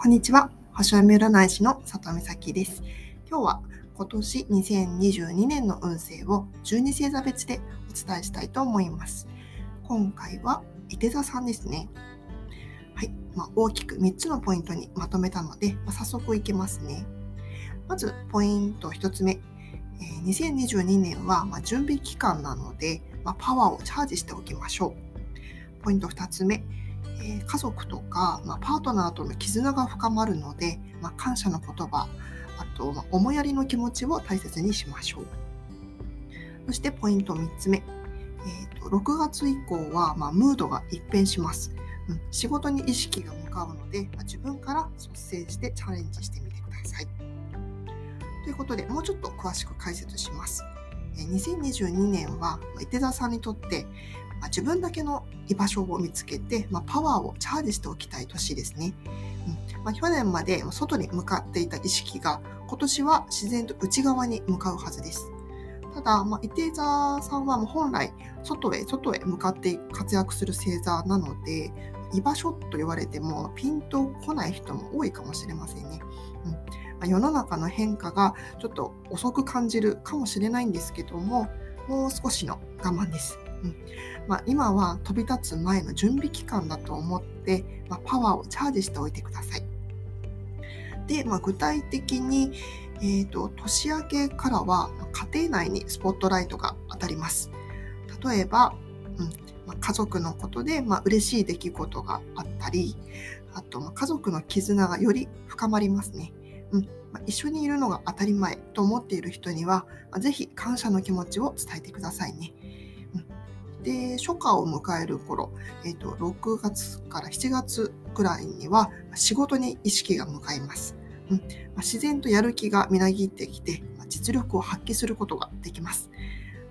こんにちは。星読み占い師の佐藤美咲です。今日は今年2022年の運勢を12星座別でお伝えしたいと思います。今回は、伊手座さんですね。はい。まあ、大きく3つのポイントにまとめたので、まあ、早速いきますね。まず、ポイント1つ目。えー、2022年は、準備期間なので、まあ、パワーをチャージしておきましょう。ポイント2つ目。え家族とか、まあ、パートナーとの絆が深まるので、まあ、感謝の言葉あと、ま、思いやりの気持ちを大切にしましょう。そしてポイント3つ目、えーと、6月以降は、まムードが一変します、うん、仕事に意識が向かうので、ま自分から率先してチャレンジしてみてください。ということでもうちょっと詳しく解説します。2022年は、伊手座さんにとって、自分だけの居場所を見つけて、まあ、パワーをチャージしておきたい年ですね。うんまあ、去年まで外に向かっていた意識が今年は自然と内側に向かうはずです。ただ、まあ、伊手座さんはもう本来外へ外へ向かって活躍する星座なので居場所と言われてもピンとこない人も多いかもしれませんね。うんまあ、世の中の変化がちょっと遅く感じるかもしれないんですけどももう少しの我慢です。うんまあ、今は飛び立つ前の準備期間だと思って、まあ、パワーをチャージしておいてください。で、まあ、具体的に、えーと、年明けからは家庭内にスポットライトが当たります。例えば、うんまあ、家族のことで、まあ、嬉しい出来事があったり、あと、まあ、家族の絆がより深まりますね。うんまあ、一緒にいるのが当たり前と思っている人には、まあ、ぜひ感謝の気持ちを伝えてくださいね。で初夏を迎える頃、えーと、6月から7月くらいには仕事に意識が向かいます。うんま、自然とやる気がみなぎってきて、ま、実力を発揮することができます。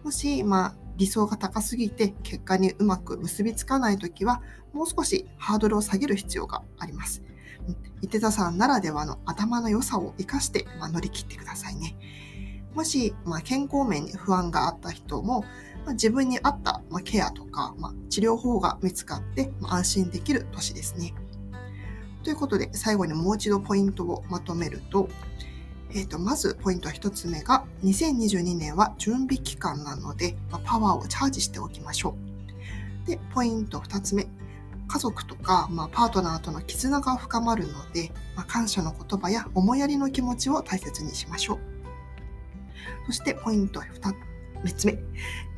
もし、まあ、理想が高すぎて結果にうまく結びつかないときは、もう少しハードルを下げる必要があります。伊手座さんならではの頭の良さを生かして、ま、乗り切ってくださいね。もし、まあ、健康面に不安があった人も、まあ、自分に合った、まあ、ケアとか、まあ、治療法が見つかって、ま、安心できる年ですね。ということで、最後にもう一度ポイントをまとめると、えー、とまずポイント1つ目が2022年は準備期間なので、ま、パワーをチャージしておきましょう。で、ポイント2つ目。家族とか、まあ、パートナーとの絆が深まるので、まあ、感謝の言葉や思いやりの気持ちを大切にしましょう。そしてポイント 2, 3つ目、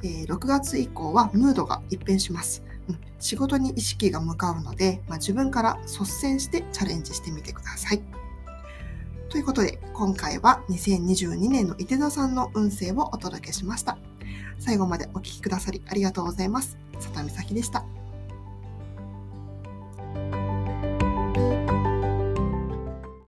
えー、6月以降はムードが一変します。うん、仕事に意識が向かうので、まあ、自分から率先してチャレンジしてみてください。ということで、今回は2022年の伊手座さんの運勢をお届けしました。最後までお聴きくださりありがとうございます。佐田美咲でした。